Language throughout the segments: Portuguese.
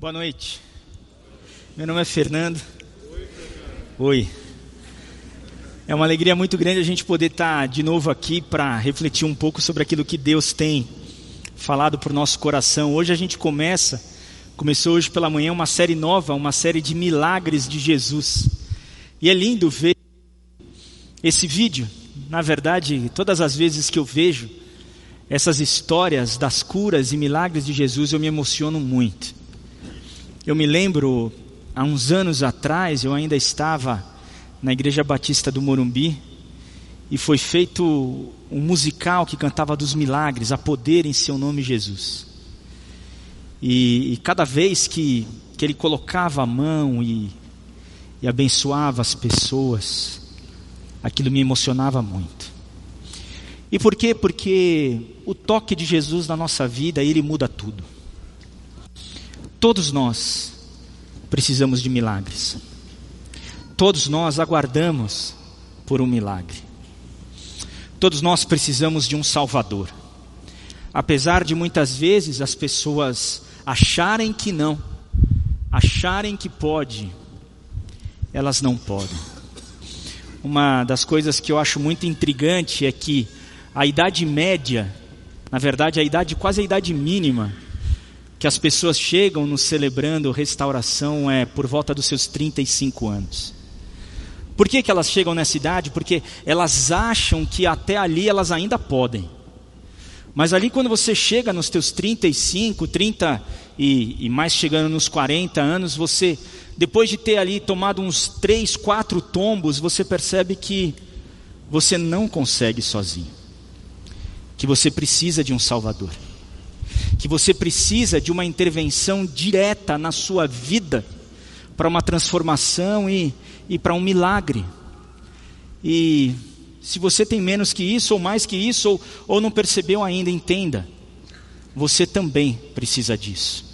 Boa noite. Meu nome é Fernando. Oi. É uma alegria muito grande a gente poder estar de novo aqui para refletir um pouco sobre aquilo que Deus tem falado para o nosso coração. Hoje a gente começa, começou hoje pela manhã uma série nova, uma série de milagres de Jesus. E é lindo ver esse vídeo. Na verdade, todas as vezes que eu vejo essas histórias das curas e milagres de Jesus, eu me emociono muito. Eu me lembro, há uns anos atrás, eu ainda estava na Igreja Batista do Morumbi e foi feito um musical que cantava dos milagres, a poder em seu nome Jesus. E, e cada vez que, que ele colocava a mão e, e abençoava as pessoas, aquilo me emocionava muito. E por quê? Porque o toque de Jesus na nossa vida, ele muda tudo. Todos nós precisamos de milagres. Todos nós aguardamos por um milagre. Todos nós precisamos de um Salvador. Apesar de muitas vezes as pessoas acharem que não, acharem que pode, elas não podem. Uma das coisas que eu acho muito intrigante é que a idade média, na verdade a idade quase a idade mínima que as pessoas chegam nos celebrando restauração é por volta dos seus 35 anos. Por que, que elas chegam nessa idade? Porque elas acham que até ali elas ainda podem. Mas ali quando você chega nos teus 35, 30 e, e mais chegando nos 40 anos, você, depois de ter ali tomado uns 3, 4 tombos, você percebe que você não consegue sozinho. Que você precisa de um Salvador. Que você precisa de uma intervenção direta na sua vida para uma transformação e, e para um milagre. E se você tem menos que isso, ou mais que isso, ou, ou não percebeu ainda, entenda, você também precisa disso.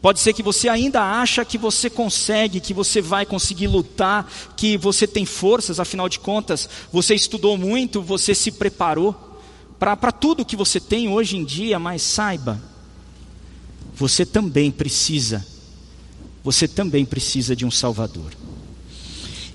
Pode ser que você ainda acha que você consegue, que você vai conseguir lutar, que você tem forças, afinal de contas, você estudou muito, você se preparou para tudo que você tem hoje em dia, mas saiba, você também precisa, você também precisa de um Salvador.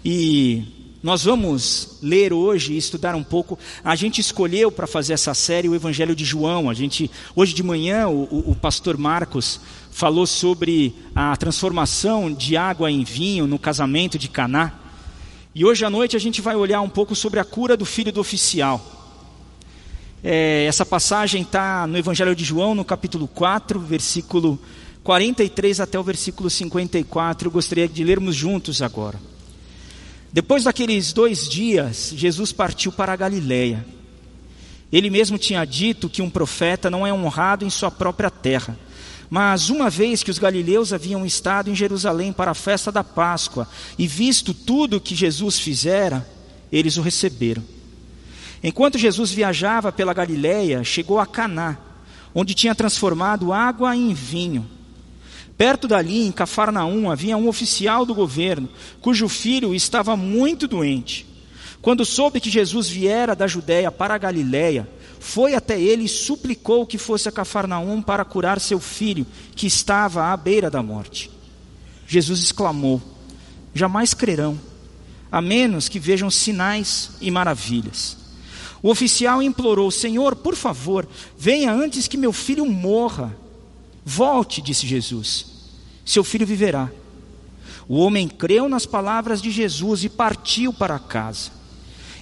E nós vamos ler hoje e estudar um pouco. A gente escolheu para fazer essa série o Evangelho de João. A gente hoje de manhã o, o, pastor Marcos falou sobre a transformação de água em vinho no casamento de Caná. E hoje à noite a gente vai olhar um pouco sobre a cura do filho do oficial. É, essa passagem está no Evangelho de João, no capítulo 4, versículo 43 até o versículo 54. Eu gostaria de lermos juntos agora. Depois daqueles dois dias, Jesus partiu para a Galiléia. Ele mesmo tinha dito que um profeta não é honrado em sua própria terra. Mas uma vez que os galileus haviam estado em Jerusalém para a festa da Páscoa e visto tudo o que Jesus fizera, eles o receberam. Enquanto Jesus viajava pela Galiléia, chegou a Caná, onde tinha transformado água em vinho. Perto dali, em Cafarnaum, havia um oficial do governo, cujo filho estava muito doente. Quando soube que Jesus viera da Judéia para a Galiléia, foi até ele e suplicou que fosse a Cafarnaum para curar seu filho, que estava à beira da morte. Jesus exclamou: Jamais crerão, a menos que vejam sinais e maravilhas. O oficial implorou: Senhor, por favor, venha antes que meu filho morra. Volte, disse Jesus, seu filho viverá. O homem creu nas palavras de Jesus e partiu para casa.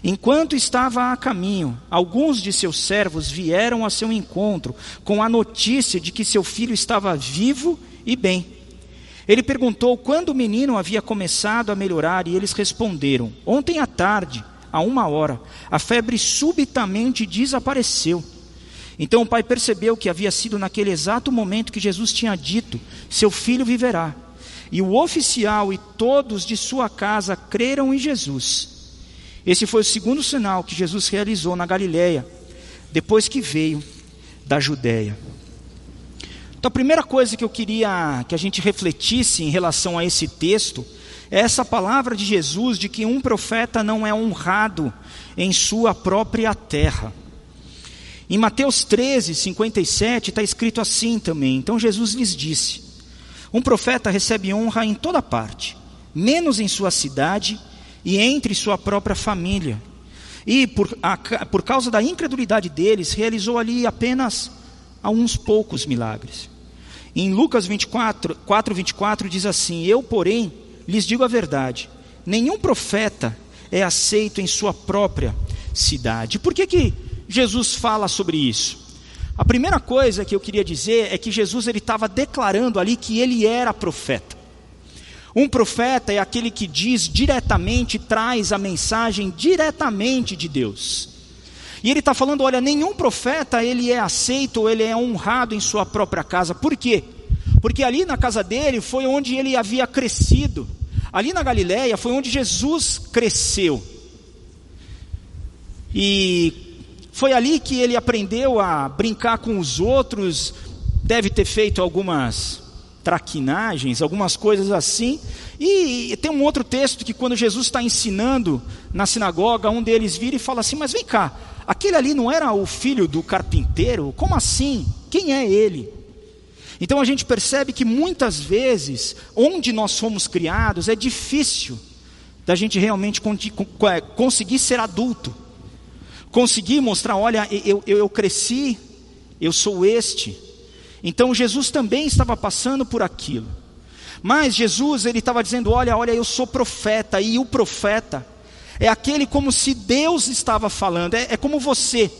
Enquanto estava a caminho, alguns de seus servos vieram a seu encontro com a notícia de que seu filho estava vivo e bem. Ele perguntou quando o menino havia começado a melhorar e eles responderam: Ontem à tarde, a uma hora, a febre subitamente desapareceu. Então o pai percebeu que havia sido naquele exato momento que Jesus tinha dito: Seu filho viverá. E o oficial e todos de sua casa creram em Jesus. Esse foi o segundo sinal que Jesus realizou na Galiléia, depois que veio da Judéia. Então a primeira coisa que eu queria que a gente refletisse em relação a esse texto essa palavra de Jesus de que um profeta não é honrado em sua própria terra. Em Mateus 13, 57, está escrito assim também. Então Jesus lhes disse: Um profeta recebe honra em toda parte, menos em sua cidade e entre sua própria família. E por, a, por causa da incredulidade deles, realizou ali apenas alguns poucos milagres. Em Lucas 24, 4, 24 diz assim: Eu, porém, lhes digo a verdade: nenhum profeta é aceito em sua própria cidade. Por que, que Jesus fala sobre isso? A primeira coisa que eu queria dizer é que Jesus ele estava declarando ali que ele era profeta. Um profeta é aquele que diz diretamente, traz a mensagem diretamente de Deus. E ele está falando, olha, nenhum profeta ele é aceito ele é honrado em sua própria casa. Por quê? Porque ali na casa dele foi onde ele havia crescido. Ali na Galiléia foi onde Jesus cresceu. E foi ali que ele aprendeu a brincar com os outros, deve ter feito algumas traquinagens, algumas coisas assim. E tem um outro texto que quando Jesus está ensinando na sinagoga, um deles vira e fala assim: Mas vem cá, aquele ali não era o filho do carpinteiro? Como assim? Quem é ele? Então a gente percebe que muitas vezes, onde nós fomos criados, é difícil da gente realmente conseguir ser adulto conseguir mostrar: olha, eu, eu, eu cresci, eu sou este. Então Jesus também estava passando por aquilo. Mas Jesus, ele estava dizendo: olha, olha, eu sou profeta, e o profeta é aquele como se Deus estava falando, é, é como você.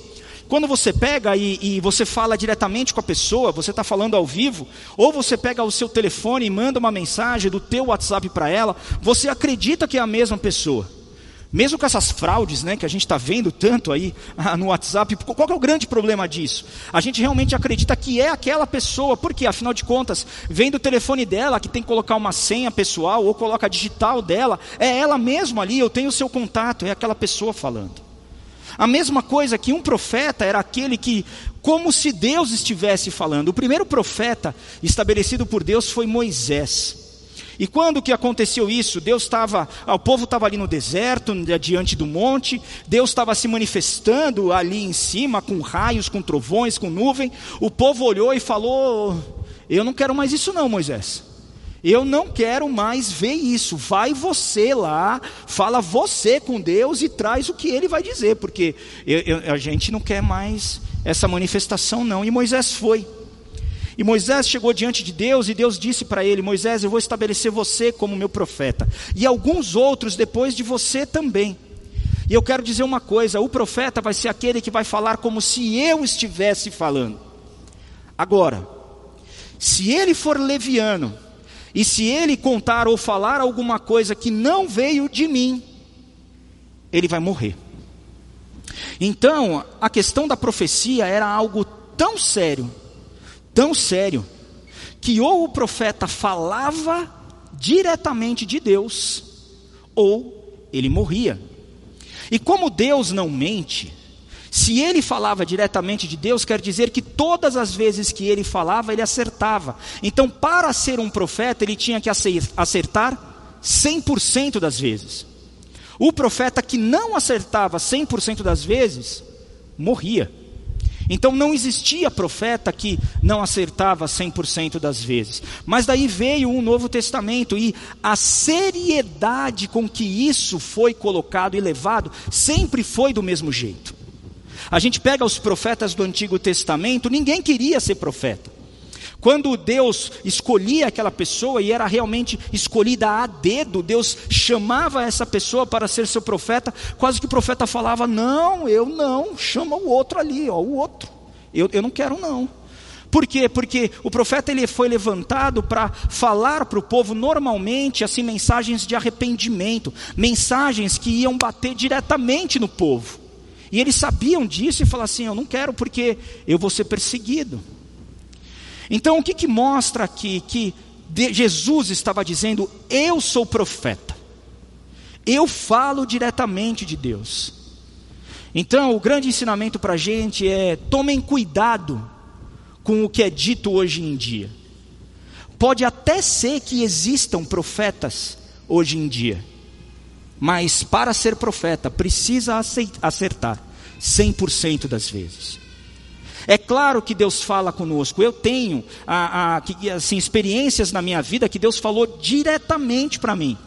Quando você pega e, e, você fala diretamente com a pessoa, você está falando ao vivo, ou você pega o seu telefone e manda uma mensagem do teu WhatsApp para ela, você acredita que é a mesma pessoa. Mesmo com essas fraudes né, que a gente está vendo tanto aí ah, no WhatsApp, qual é o grande problema disso? A gente realmente acredita que é aquela pessoa, porque afinal de contas, vem do telefone dela que tem que colocar uma senha pessoal ou coloca a digital dela, é ela mesma ali, eu tenho o seu contato, é aquela pessoa falando. A mesma coisa que um profeta era aquele que, como se Deus estivesse falando. O primeiro profeta estabelecido por Deus foi Moisés. E quando que aconteceu isso? Deus estava, ah, o povo estava ali no deserto, diante do monte, Deus estava se manifestando ali em cima, com raios, com trovões, com nuvem. O povo olhou e falou: Eu não quero mais isso, não, Moisés. Eu não quero mais ver isso. Vai você lá, fala você com Deus e traz o que ele vai dizer, porque eu, eu, a gente não quer mais essa manifestação, não. E Moisés foi. E Moisés chegou diante de Deus e Deus disse para ele: Moisés, eu vou estabelecer você como meu profeta, e alguns outros depois de você também. E eu quero dizer uma coisa: o profeta vai ser aquele que vai falar como se eu estivesse falando. Agora, se ele for leviano, e se ele contar ou falar alguma coisa que não veio de mim, ele vai morrer. Então, a questão da profecia era algo tão sério tão sério que ou o profeta falava diretamente de Deus, ou ele morria. E como Deus não mente, se ele falava diretamente de Deus, quer dizer que todas as vezes que ele falava, ele acertava. Então, para ser um profeta, ele tinha que acertar 100% das vezes. O profeta que não acertava 100% das vezes, morria. Então não existia profeta que não acertava 100% das vezes. Mas daí veio um Novo Testamento e a seriedade com que isso foi colocado e levado sempre foi do mesmo jeito. A gente pega os profetas do Antigo Testamento, ninguém queria ser profeta. Quando Deus escolhia aquela pessoa e era realmente escolhida a dedo, Deus chamava essa pessoa para ser seu profeta, quase que o profeta falava: Não, eu não, chama o outro ali, ó, o outro, eu, eu não quero não. Por quê? Porque o profeta ele foi levantado para falar para o povo normalmente assim mensagens de arrependimento, mensagens que iam bater diretamente no povo. E eles sabiam disso e falaram assim: Eu não quero porque eu vou ser perseguido. Então, o que, que mostra aqui? Que Jesus estava dizendo: Eu sou profeta, eu falo diretamente de Deus. Então, o grande ensinamento para a gente é: tomem cuidado com o que é dito hoje em dia. Pode até ser que existam profetas hoje em dia, mas para ser profeta precisa acertar 100% das vezes. É claro que Deus fala conosco. Eu tenho a, a, assim, experiências na minha vida que Deus falou diretamente para mim.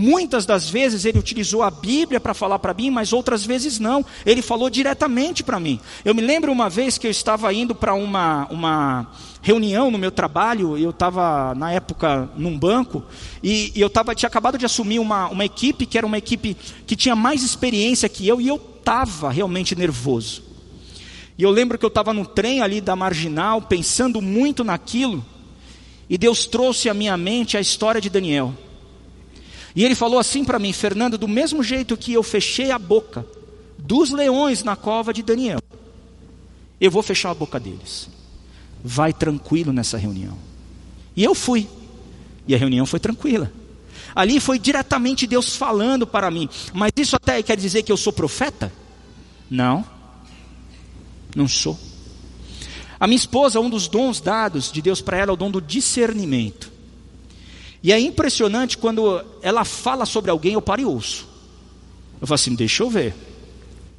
Muitas das vezes ele utilizou a Bíblia para falar para mim, mas outras vezes não. Ele falou diretamente para mim. Eu me lembro uma vez que eu estava indo para uma, uma reunião no meu trabalho, eu estava na época num banco, e, e eu tava, tinha acabado de assumir uma, uma equipe que era uma equipe que tinha mais experiência que eu, e eu estava realmente nervoso. E eu lembro que eu estava no trem ali da marginal, pensando muito naquilo, e Deus trouxe à minha mente a história de Daniel. E ele falou assim para mim, Fernando, do mesmo jeito que eu fechei a boca dos leões na cova de Daniel, eu vou fechar a boca deles. Vai tranquilo nessa reunião. E eu fui. E a reunião foi tranquila. Ali foi diretamente Deus falando para mim. Mas isso até quer dizer que eu sou profeta? Não. Não sou. A minha esposa, um dos dons dados de Deus para ela é o dom do discernimento. E é impressionante quando ela fala sobre alguém, eu paro e ouço. Eu falo assim, deixa eu ver.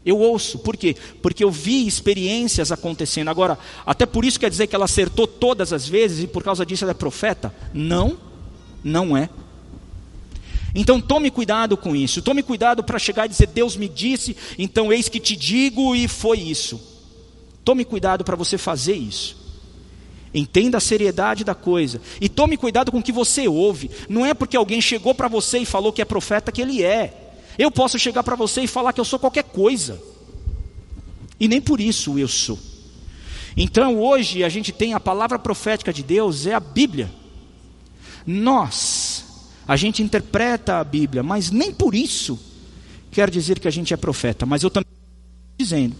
Eu ouço, por quê? Porque eu vi experiências acontecendo. Agora, até por isso quer dizer que ela acertou todas as vezes e por causa disso ela é profeta? Não, não é. Então tome cuidado com isso. Tome cuidado para chegar e dizer: Deus me disse, então eis que te digo e foi isso. Tome cuidado para você fazer isso. Entenda a seriedade da coisa. E tome cuidado com o que você ouve. Não é porque alguém chegou para você e falou que é profeta que ele é. Eu posso chegar para você e falar que eu sou qualquer coisa. E nem por isso eu sou. Então hoje a gente tem a palavra profética de Deus, é a Bíblia. Nós, a gente interpreta a Bíblia, mas nem por isso quer dizer que a gente é profeta. Mas eu também dizendo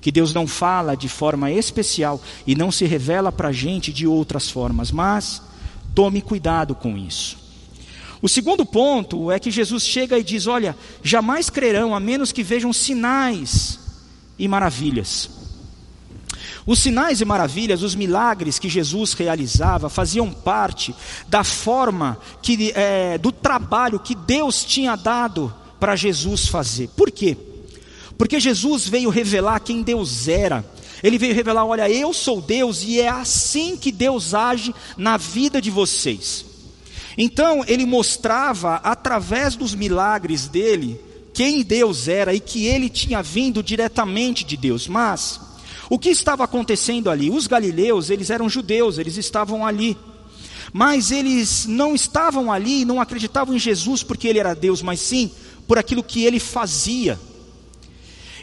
que Deus não fala de forma especial e não se revela para a gente de outras formas, mas tome cuidado com isso. O segundo ponto é que Jesus chega e diz: Olha, jamais crerão a menos que vejam sinais e maravilhas. Os sinais e maravilhas, os milagres que Jesus realizava, faziam parte da forma que, é, do trabalho que Deus tinha dado para Jesus fazer. Por quê? Porque Jesus veio revelar quem Deus era. Ele veio revelar: olha, eu sou Deus e é assim que Deus age na vida de vocês. Então, ele mostrava através dos milagres dele quem Deus era e que ele tinha vindo diretamente de Deus. Mas o que estava acontecendo ali? Os galileus, eles eram judeus, eles estavam ali. Mas eles não estavam ali, não acreditavam em Jesus porque ele era Deus, mas sim por aquilo que ele fazia.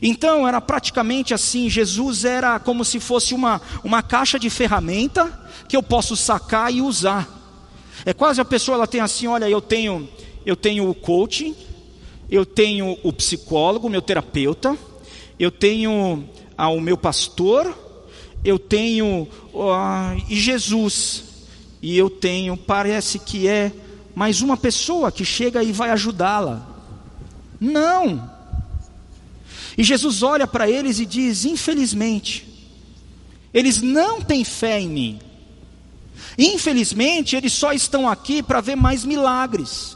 Então era praticamente assim: Jesus era como se fosse uma, uma caixa de ferramenta que eu posso sacar e usar. É quase a pessoa ela tem assim: olha, eu tenho, eu tenho o coaching, eu tenho o psicólogo, meu terapeuta, eu tenho ah, o meu pastor, eu tenho ah, e Jesus, e eu tenho, parece que é mais uma pessoa que chega e vai ajudá-la. Não, e Jesus olha para eles e diz: infelizmente, eles não têm fé em mim. Infelizmente, eles só estão aqui para ver mais milagres.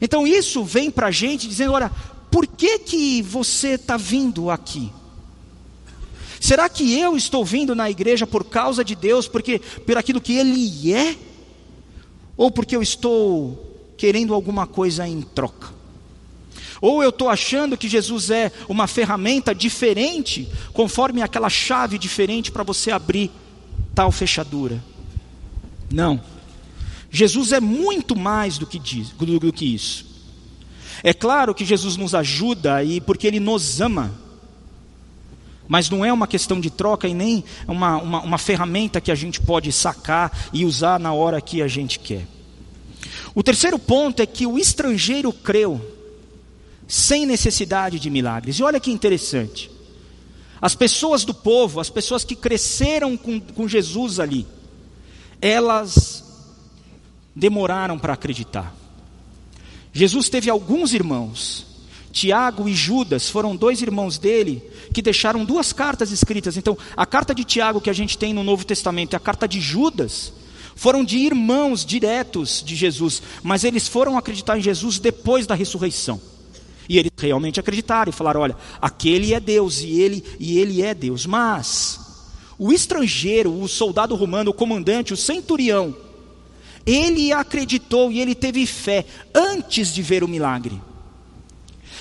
Então isso vem para a gente dizendo: olha, por que, que você está vindo aqui? Será que eu estou vindo na igreja por causa de Deus, porque por aquilo que Ele é? Ou porque eu estou querendo alguma coisa em troca? Ou eu estou achando que Jesus é uma ferramenta diferente, conforme aquela chave diferente para você abrir tal fechadura. Não. Jesus é muito mais do que, diz, do que isso. É claro que Jesus nos ajuda e porque Ele nos ama. Mas não é uma questão de troca e nem uma, uma, uma ferramenta que a gente pode sacar e usar na hora que a gente quer. O terceiro ponto é que o estrangeiro creu sem necessidade de milagres. E olha que interessante. As pessoas do povo, as pessoas que cresceram com, com Jesus ali, elas demoraram para acreditar. Jesus teve alguns irmãos, Tiago e Judas foram dois irmãos dele que deixaram duas cartas escritas. Então, a carta de Tiago que a gente tem no Novo Testamento e a carta de Judas foram de irmãos diretos de Jesus, mas eles foram acreditar em Jesus depois da ressurreição. E eles realmente acreditaram e falaram: olha, aquele é Deus e ele, e ele é Deus. Mas o estrangeiro, o soldado romano, o comandante, o centurião, ele acreditou e ele teve fé antes de ver o milagre.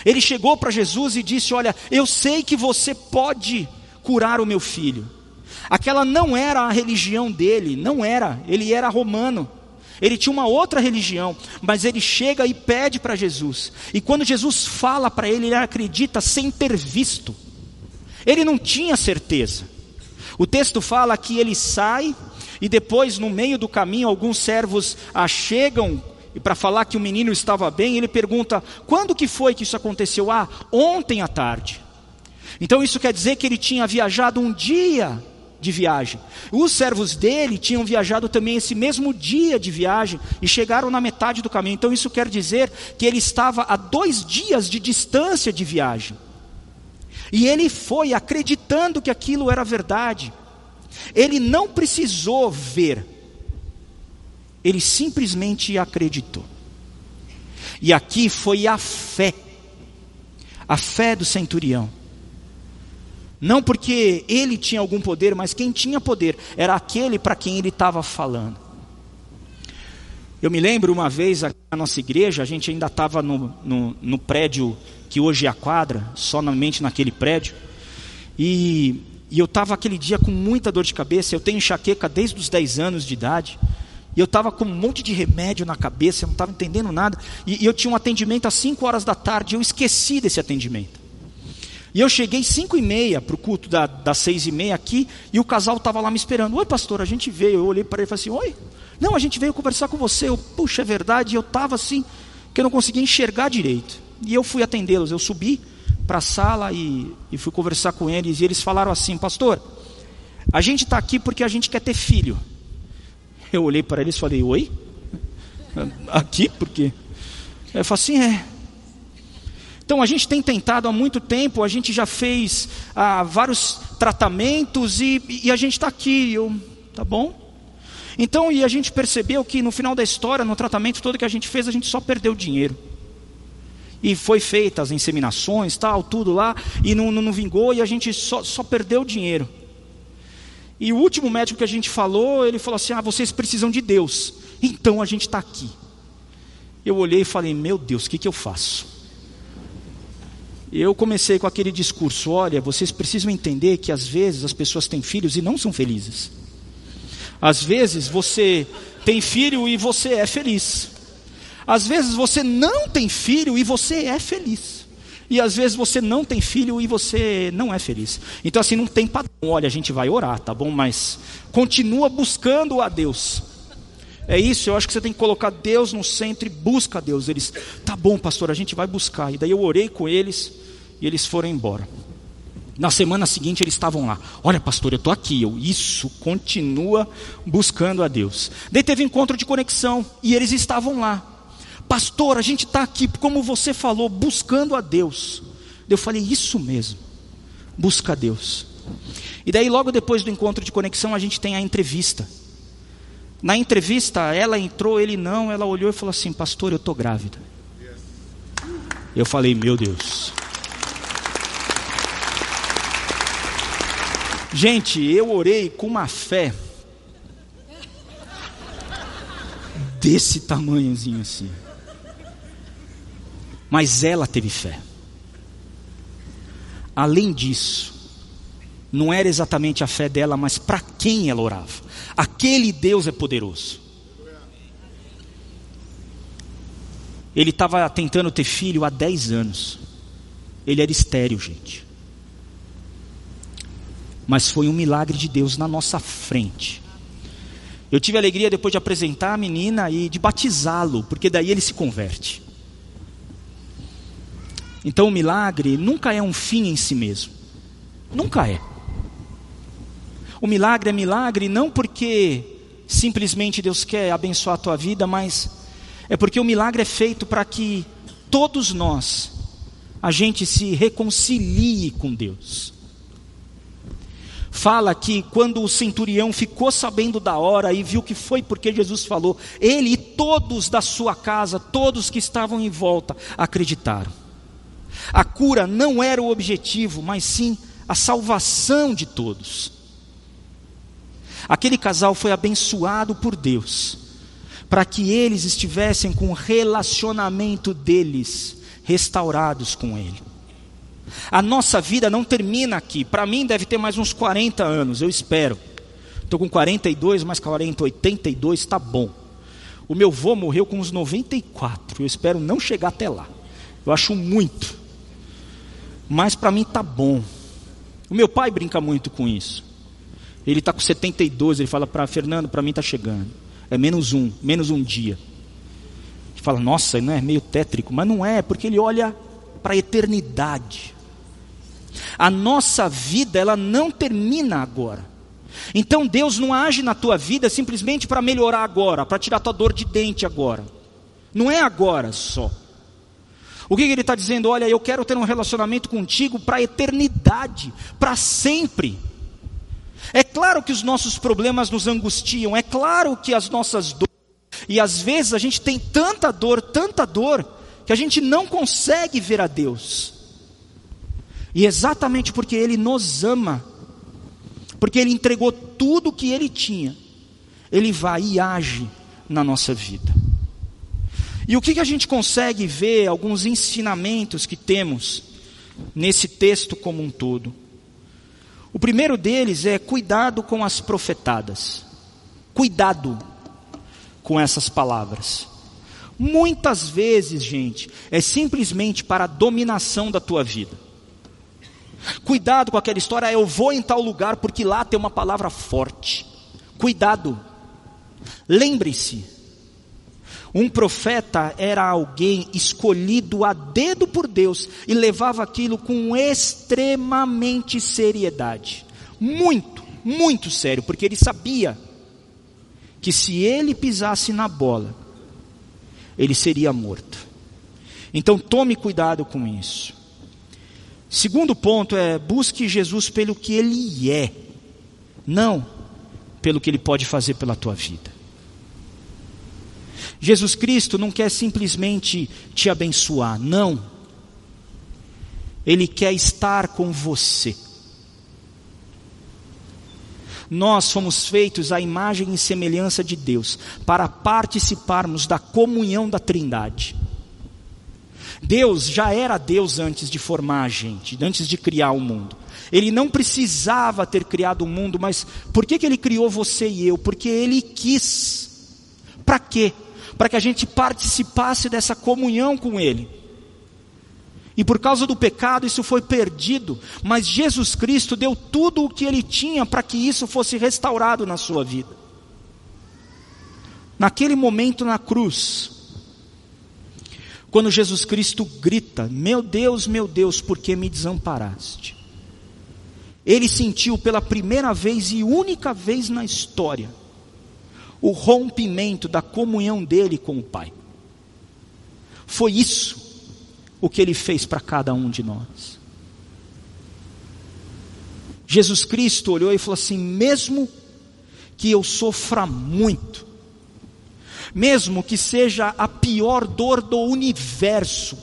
Ele chegou para Jesus e disse: Olha, eu sei que você pode curar o meu filho. Aquela não era a religião dele, não era, ele era romano. Ele tinha uma outra religião, mas ele chega e pede para Jesus. E quando Jesus fala para ele, ele acredita sem ter visto. Ele não tinha certeza. O texto fala que ele sai e depois, no meio do caminho, alguns servos a chegam e para falar que o menino estava bem, ele pergunta: quando que foi que isso aconteceu? Ah, ontem à tarde. Então isso quer dizer que ele tinha viajado um dia de viagem. Os servos dele tinham viajado também esse mesmo dia de viagem e chegaram na metade do caminho. Então isso quer dizer que ele estava a dois dias de distância de viagem. E ele foi acreditando que aquilo era verdade. Ele não precisou ver, ele simplesmente acreditou. E aqui foi a fé, a fé do centurião não porque ele tinha algum poder, mas quem tinha poder era aquele para quem ele estava falando. Eu me lembro uma vez aqui na nossa igreja, a gente ainda estava no, no, no, prédio que hoje é a quadra, somente naquele prédio, e, e eu estava aquele dia com muita dor de cabeça. Eu tenho enxaqueca desde os 10 anos de idade, e eu estava com um monte de remédio na cabeça, eu não estava entendendo nada, e, e eu tinha um atendimento às 5 horas da tarde, eu esqueci desse atendimento. E eu cheguei cinco e meia para o culto da, das seis e meia aqui, e o casal estava lá me esperando. Oi, pastor, a gente veio. Eu olhei para ele e falei assim: Oi? Não, a gente veio conversar com você. Eu, puxa, é verdade. Eu estava assim, que eu não conseguia enxergar direito. E eu fui atendê-los. Eu subi para a sala e, e fui conversar com eles. E eles falaram assim: Pastor, a gente está aqui porque a gente quer ter filho. Eu olhei para eles e falei: Oi? Aqui? Por quê? Eu falei assim: É. Então a gente tem tentado há muito tempo, a gente já fez ah, vários tratamentos e, e a gente está aqui, eu, tá bom? Então, e a gente percebeu que no final da história, no tratamento todo que a gente fez, a gente só perdeu dinheiro. E foi feita as inseminações, tal, tudo lá, e não, não, não vingou, e a gente só, só perdeu dinheiro. E o último médico que a gente falou, ele falou assim: Ah, vocês precisam de Deus. Então a gente está aqui. Eu olhei e falei: Meu Deus, o que, que eu faço? Eu comecei com aquele discurso: olha, vocês precisam entender que às vezes as pessoas têm filhos e não são felizes. Às vezes você tem filho e você é feliz. Às vezes você não tem filho e você é feliz. E às vezes você não tem filho e você não é feliz. Então assim não tem padrão. Olha, a gente vai orar, tá bom? Mas continua buscando a Deus. É isso, eu acho que você tem que colocar Deus no centro e busca Deus. Eles, tá bom, pastor, a gente vai buscar. E daí eu orei com eles e eles foram embora. Na semana seguinte eles estavam lá. Olha, pastor, eu estou aqui. Eu, isso, continua buscando a Deus. Daí teve encontro de conexão e eles estavam lá. Pastor, a gente está aqui, como você falou, buscando a Deus. Eu falei, isso mesmo, busca a Deus. E daí, logo depois do encontro de conexão, a gente tem a entrevista. Na entrevista, ela entrou, ele não, ela olhou e falou assim: Pastor, eu estou grávida. Eu falei: Meu Deus. Gente, eu orei com uma fé desse tamanhozinho assim. Mas ela teve fé. Além disso, não era exatamente a fé dela, mas para quem ela orava. Aquele Deus é poderoso. Ele estava tentando ter filho há 10 anos. Ele era estéreo, gente. Mas foi um milagre de Deus na nossa frente. Eu tive a alegria depois de apresentar a menina e de batizá-lo, porque daí ele se converte. Então o milagre nunca é um fim em si mesmo. Nunca é. O milagre é milagre não porque simplesmente Deus quer abençoar a tua vida, mas é porque o milagre é feito para que todos nós a gente se reconcilie com Deus. Fala que quando o centurião ficou sabendo da hora e viu que foi porque Jesus falou, ele e todos da sua casa, todos que estavam em volta, acreditaram. A cura não era o objetivo, mas sim a salvação de todos. Aquele casal foi abençoado por Deus, para que eles estivessem com o relacionamento deles restaurados com Ele. A nossa vida não termina aqui. Para mim deve ter mais uns 40 anos, eu espero. Estou com 42, mais 40, 82, está bom. O meu avô morreu com uns 94. Eu espero não chegar até lá. Eu acho muito. Mas para mim está bom. O meu pai brinca muito com isso. Ele está com 72, ele fala para Fernando, para mim está chegando. É menos um, menos um dia. Ele fala, nossa, não é meio tétrico, mas não é, porque ele olha para a eternidade. A nossa vida, ela não termina agora. Então Deus não age na tua vida simplesmente para melhorar agora, para tirar tua dor de dente agora. Não é agora só. O que, que ele está dizendo? Olha, eu quero ter um relacionamento contigo para a eternidade, para sempre. É claro que os nossos problemas nos angustiam, é claro que as nossas dores, e às vezes a gente tem tanta dor, tanta dor, que a gente não consegue ver a Deus. E exatamente porque Ele nos ama, porque Ele entregou tudo o que Ele tinha, Ele vai e age na nossa vida. E o que, que a gente consegue ver, alguns ensinamentos que temos nesse texto como um todo? O primeiro deles é cuidado com as profetadas. Cuidado com essas palavras. Muitas vezes, gente, é simplesmente para a dominação da tua vida. Cuidado com aquela história, eu vou em tal lugar porque lá tem uma palavra forte. Cuidado. Lembre-se, um profeta era alguém escolhido a dedo por Deus e levava aquilo com extremamente seriedade. Muito, muito sério, porque ele sabia que se ele pisasse na bola, ele seria morto. Então tome cuidado com isso. Segundo ponto é busque Jesus pelo que ele é, não pelo que ele pode fazer pela tua vida. Jesus Cristo não quer simplesmente te abençoar, não. Ele quer estar com você. Nós fomos feitos à imagem e semelhança de Deus, para participarmos da comunhão da Trindade. Deus já era Deus antes de formar a gente, antes de criar o mundo. Ele não precisava ter criado o mundo, mas por que, que ele criou você e eu? Porque ele quis. Para quê? Para que a gente participasse dessa comunhão com ele. E por causa do pecado isso foi perdido, mas Jesus Cristo deu tudo o que ele tinha para que isso fosse restaurado na sua vida. Naquele momento na cruz, quando Jesus Cristo grita: Meu Deus, meu Deus, por que me desamparaste? Ele sentiu pela primeira vez e única vez na história o rompimento da comunhão dele com o Pai. Foi isso o que ele fez para cada um de nós. Jesus Cristo olhou e falou assim: mesmo que eu sofra muito, mesmo que seja a pior dor do universo,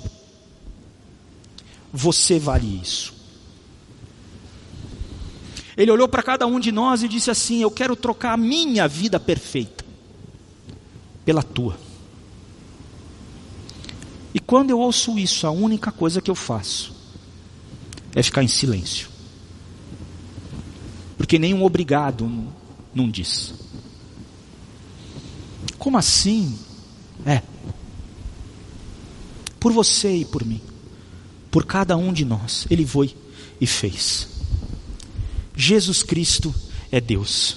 você vale isso. Ele olhou para cada um de nós e disse assim: Eu quero trocar a minha vida perfeita pela tua. E quando eu ouço isso, a única coisa que eu faço é ficar em silêncio. Porque nenhum obrigado não diz. Como assim? É. Por você e por mim. Por cada um de nós. Ele foi e fez. Jesus Cristo é Deus.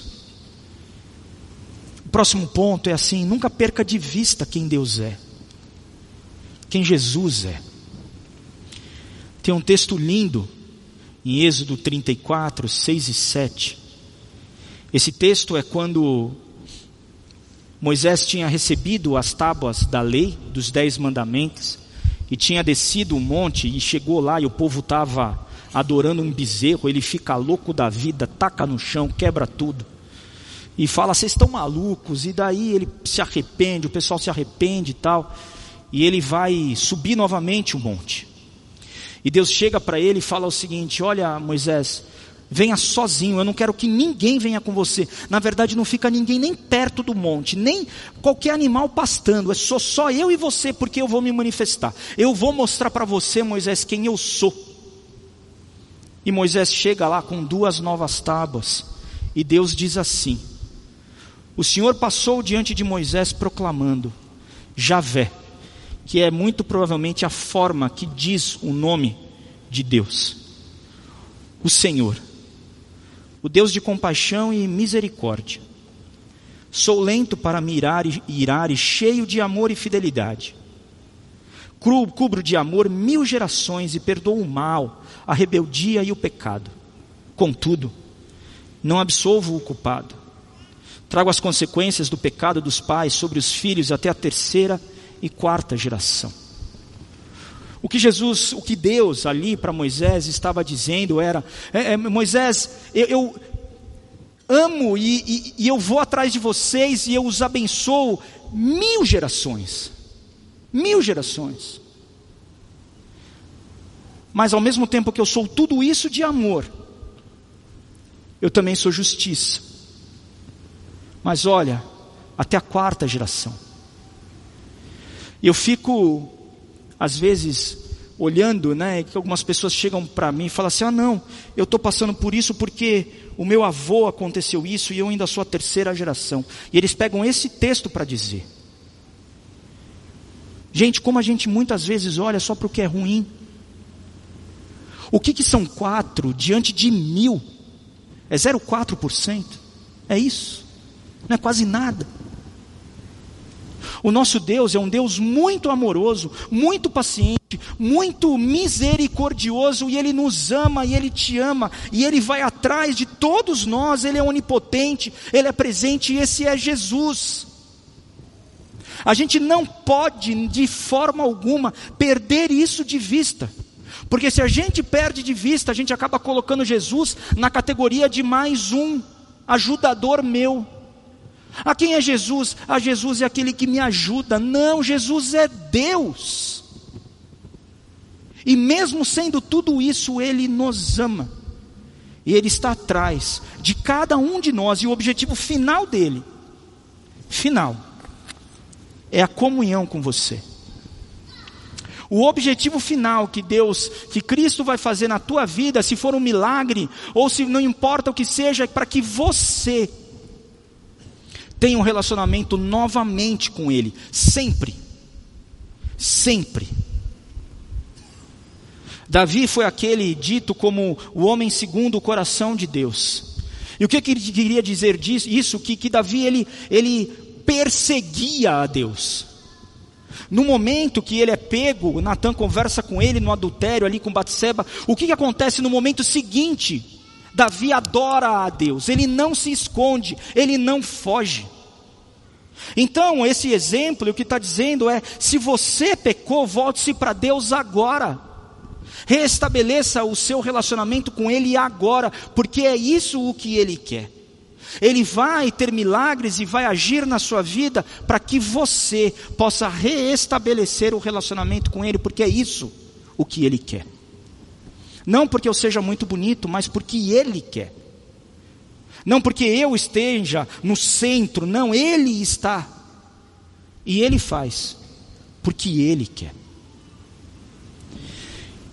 O próximo ponto é assim: nunca perca de vista quem Deus é, quem Jesus é. Tem um texto lindo em Êxodo 34, 6 e 7. Esse texto é quando Moisés tinha recebido as tábuas da lei, dos dez mandamentos, e tinha descido o monte e chegou lá e o povo estava adorando um bezerro, ele fica louco da vida, taca no chão, quebra tudo. E fala, vocês estão malucos, e daí ele se arrepende, o pessoal se arrepende e tal, e ele vai subir novamente o monte. E Deus chega para ele e fala o seguinte: Olha, Moisés, venha sozinho, eu não quero que ninguém venha com você. Na verdade, não fica ninguém nem perto do monte, nem qualquer animal pastando, é só, só eu e você, porque eu vou me manifestar. Eu vou mostrar para você, Moisés, quem eu sou. E Moisés chega lá com duas novas tábuas, e Deus diz assim: O Senhor passou diante de Moisés proclamando: Javé, que é muito provavelmente a forma que diz o nome de Deus. O Senhor o Deus de compaixão e misericórdia. Sou lento para mirar e irar e cheio de amor e fidelidade. Cubro de amor mil gerações e perdoo o mal, a rebeldia e o pecado. Contudo, não absolvo o culpado. Trago as consequências do pecado dos pais sobre os filhos até a terceira e quarta geração. O que Jesus, o que Deus ali para Moisés estava dizendo era: é, é, Moisés, eu, eu amo e, e, e, eu vou atrás de vocês e eu os abençoo mil gerações. Mil gerações. Mas ao mesmo tempo que eu sou tudo isso de amor, eu também sou justiça. Mas olha, até a quarta geração. Eu fico às vezes, olhando, né, que algumas pessoas chegam para mim e falam assim: ah, não, eu estou passando por isso porque o meu avô aconteceu isso e eu ainda sou a terceira geração. E eles pegam esse texto para dizer. Gente, como a gente muitas vezes olha só para o que é ruim. O que, que são quatro diante de mil? É 0,4%? É isso? Não é quase nada. O nosso Deus é um Deus muito amoroso, muito paciente, muito misericordioso, e Ele nos ama e Ele te ama, e Ele vai atrás de todos nós, Ele é onipotente, Ele é presente, e esse é Jesus. A gente não pode, de forma alguma, perder isso de vista. Porque se a gente perde de vista, a gente acaba colocando Jesus na categoria de mais um ajudador meu. A quem é Jesus? A Jesus é aquele que me ajuda. Não, Jesus é Deus. E mesmo sendo tudo isso, Ele nos ama. E Ele está atrás de cada um de nós. E o objetivo final dele, final, é a comunhão com você. O objetivo final que Deus, que Cristo vai fazer na tua vida, se for um milagre, ou se não importa o que seja, é para que você tenha um relacionamento novamente com Ele, sempre. Sempre. Davi foi aquele dito como o homem segundo o coração de Deus. E o que ele queria dizer disso? Isso que, que Davi ele, ele perseguia a Deus. No momento que ele é pego, Natan conversa com ele no adultério ali com Batseba. O que, que acontece no momento seguinte? Davi adora a Deus, ele não se esconde, ele não foge. Então, esse exemplo, o que está dizendo é: se você pecou, volte-se para Deus agora. Restabeleça o seu relacionamento com Ele agora, porque é isso o que Ele quer. Ele vai ter milagres e vai agir na sua vida para que você possa reestabelecer o relacionamento com Ele, porque é isso o que Ele quer. Não porque eu seja muito bonito, mas porque Ele quer. Não porque eu esteja no centro, não, Ele está. E Ele faz, porque Ele quer.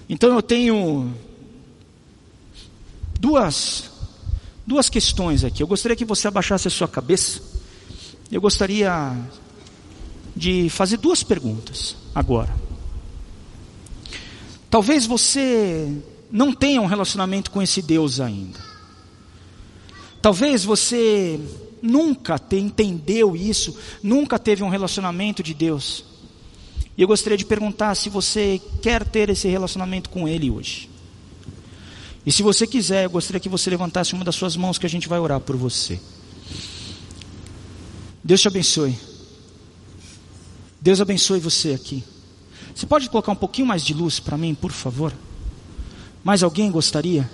Então eu tenho duas, duas questões aqui. Eu gostaria que você abaixasse a sua cabeça. Eu gostaria de fazer duas perguntas agora. Talvez você não tenha um relacionamento com esse Deus ainda. Talvez você nunca te entendeu isso, nunca teve um relacionamento de Deus. E eu gostaria de perguntar se você quer ter esse relacionamento com Ele hoje. E se você quiser, eu gostaria que você levantasse uma das suas mãos que a gente vai orar por você. Deus te abençoe. Deus abençoe você aqui. Você pode colocar um pouquinho mais de luz para mim, por favor? Mais alguém gostaria?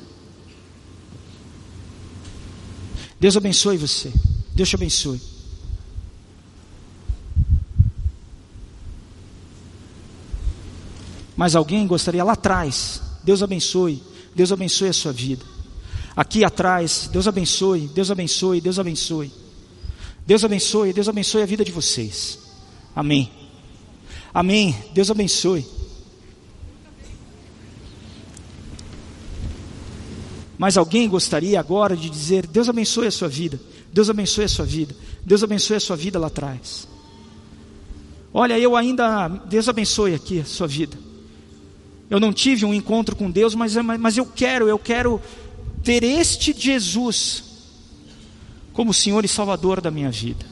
Deus abençoe você. Deus te abençoe. Mas alguém gostaria lá atrás, Deus abençoe, Deus abençoe a sua vida. Aqui atrás, Deus abençoe, Deus abençoe, Deus abençoe. Deus abençoe, Deus abençoe a vida de vocês. Amém. Amém. Deus abençoe. Mas alguém gostaria agora de dizer: Deus abençoe a sua vida, Deus abençoe a sua vida, Deus abençoe a sua vida lá atrás. Olha, eu ainda, Deus abençoe aqui a sua vida. Eu não tive um encontro com Deus, mas, mas eu quero, eu quero ter este Jesus como Senhor e Salvador da minha vida.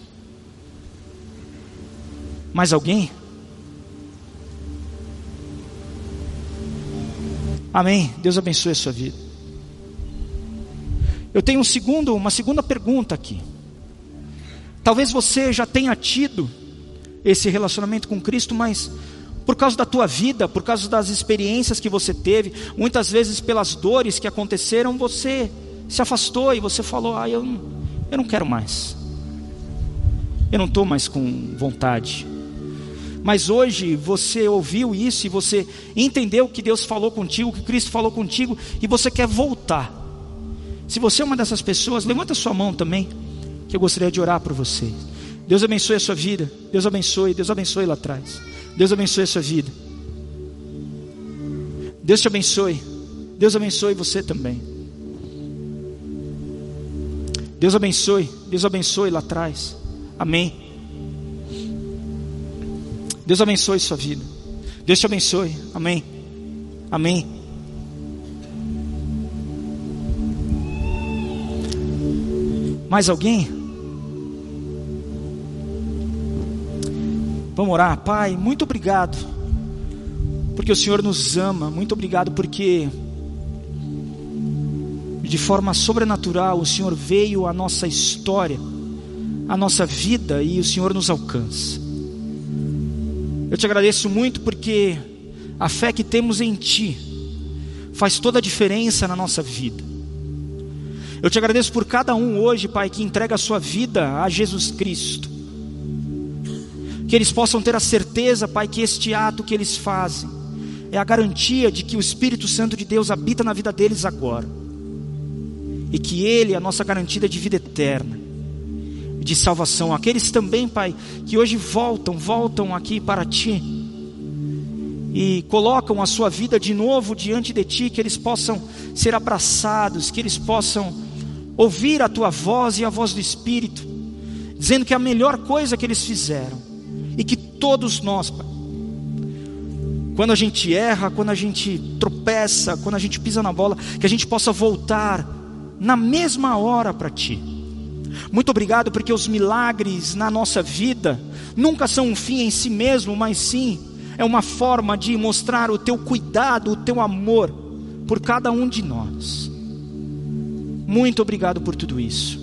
Mais alguém? Amém. Deus abençoe a sua vida. Eu tenho um segundo, uma segunda pergunta aqui. Talvez você já tenha tido esse relacionamento com Cristo, mas por causa da tua vida, por causa das experiências que você teve, muitas vezes pelas dores que aconteceram, você se afastou e você falou: "Ah, eu não, eu não quero mais. Eu não estou mais com vontade. Mas hoje você ouviu isso e você entendeu que Deus falou contigo, que Cristo falou contigo e você quer voltar. Se você é uma dessas pessoas, levanta sua mão também, que eu gostaria de orar por você. Deus abençoe a sua vida. Deus abençoe, Deus abençoe lá atrás. Deus abençoe a sua vida. Deus te abençoe. Deus abençoe você também. Deus abençoe, Deus abençoe lá atrás. Amém. Deus abençoe sua vida. Deus te abençoe. Amém. Amém. Mais alguém? Vamos orar, Pai. Muito obrigado, porque o Senhor nos ama. Muito obrigado, porque de forma sobrenatural, o Senhor veio à nossa história, à nossa vida e o Senhor nos alcança. Eu te agradeço muito porque a fé que temos em Ti faz toda a diferença na nossa vida. Eu te agradeço por cada um hoje, Pai, que entrega a sua vida a Jesus Cristo. Que eles possam ter a certeza, Pai, que este ato que eles fazem é a garantia de que o Espírito Santo de Deus habita na vida deles agora e que Ele é a nossa garantida de vida eterna, de salvação. Aqueles também, Pai, que hoje voltam, voltam aqui para Ti e colocam a sua vida de novo diante de Ti, que eles possam ser abraçados, que eles possam ouvir a Tua voz e a voz do Espírito, dizendo que é a melhor coisa que eles fizeram e que todos nós, Pai, quando a gente erra, quando a gente tropeça, quando a gente pisa na bola, que a gente possa voltar na mesma hora para ti. Muito obrigado porque os milagres na nossa vida nunca são um fim em si mesmo, mas sim é uma forma de mostrar o teu cuidado, o teu amor por cada um de nós. Muito obrigado por tudo isso.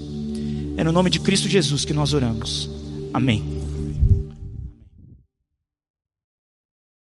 É no nome de Cristo Jesus que nós oramos. Amém.